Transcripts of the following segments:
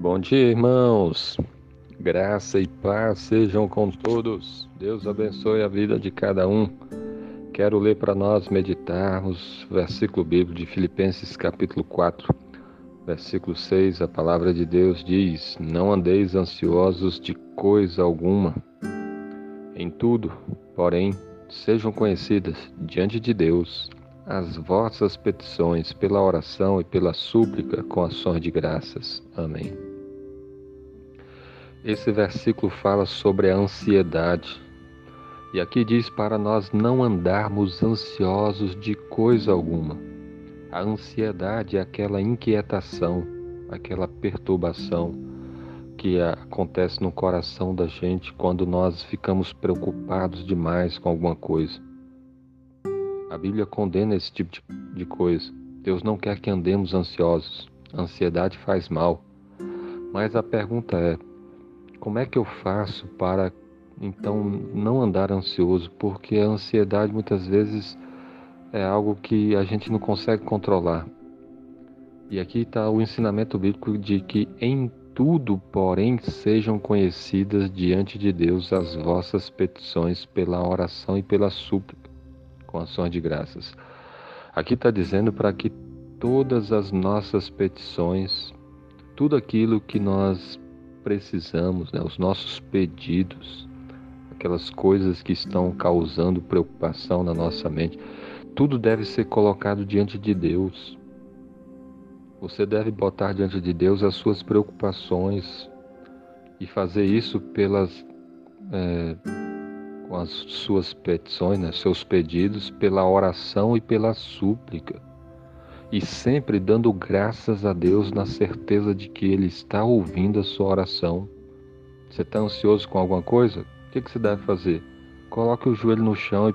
Bom dia, irmãos. Graça e paz sejam com todos. Deus abençoe a vida de cada um. Quero ler para nós meditarmos o versículo bíblico de Filipenses capítulo 4, versículo 6. A palavra de Deus diz: Não andeis ansiosos de coisa alguma. Em tudo, porém, sejam conhecidas diante de Deus as vossas petições pela oração e pela súplica com ações de graças. Amém. Esse versículo fala sobre a ansiedade. E aqui diz para nós não andarmos ansiosos de coisa alguma. A ansiedade é aquela inquietação, aquela perturbação que acontece no coração da gente quando nós ficamos preocupados demais com alguma coisa. A Bíblia condena esse tipo de, coisa. Deus não quer que andemos ansiosos. A ansiedade faz mal. Mas a pergunta é: como é que eu faço para então não andar ansioso? Porque a ansiedade muitas vezes é algo que a gente não consegue controlar. E aqui está o ensinamento bíblico de que em tudo, porém, sejam conhecidas diante de Deus as vossas petições pela oração e pela súplica com ações de graças. Aqui está dizendo para que todas as nossas petições, tudo aquilo que nós precisamos, né, os nossos pedidos, aquelas coisas que estão causando preocupação na nossa mente, tudo deve ser colocado diante de Deus. Você deve botar diante de Deus as suas preocupações e fazer isso pelas é, com as suas petições, né, seus pedidos, pela oração e pela súplica. E sempre dando graças a Deus na certeza de que Ele está ouvindo a sua oração. Você está ansioso com alguma coisa? O que, que você deve fazer? Coloque o joelho no chão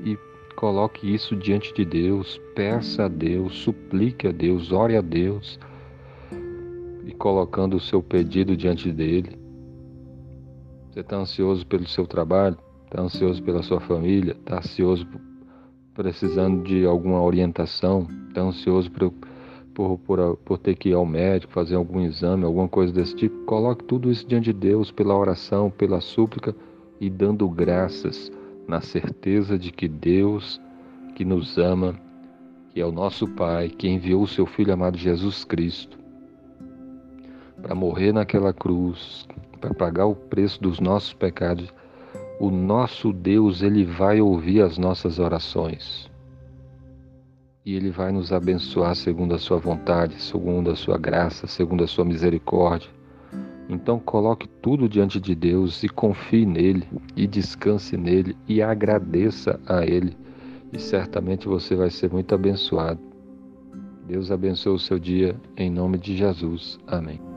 e, e coloque isso diante de Deus. Peça a Deus, suplique a Deus, ore a Deus. E colocando o seu pedido diante dele. Você está ansioso pelo seu trabalho? está ansioso pela sua família, está ansioso precisando de alguma orientação, está ansioso por, por, por, por, ter que ir ao médico, fazer algum exame, alguma coisa desse tipo, coloque tudo isso diante de Deus pela oração, pela súplica e dando graças na certeza de que Deus, que nos ama, que é o nosso Pai, que enviou o seu Filho amado Jesus Cristo para morrer naquela cruz, para pagar o preço dos nossos pecados o nosso Deus, ele vai ouvir as nossas orações. E ele vai nos abençoar segundo a sua vontade, segundo a sua graça, segundo a sua misericórdia. Então coloque tudo diante de Deus e confie nele, e descanse nele, e agradeça a ele, e certamente você vai ser muito abençoado. Deus abençoe o seu dia, em nome de Jesus. Amém.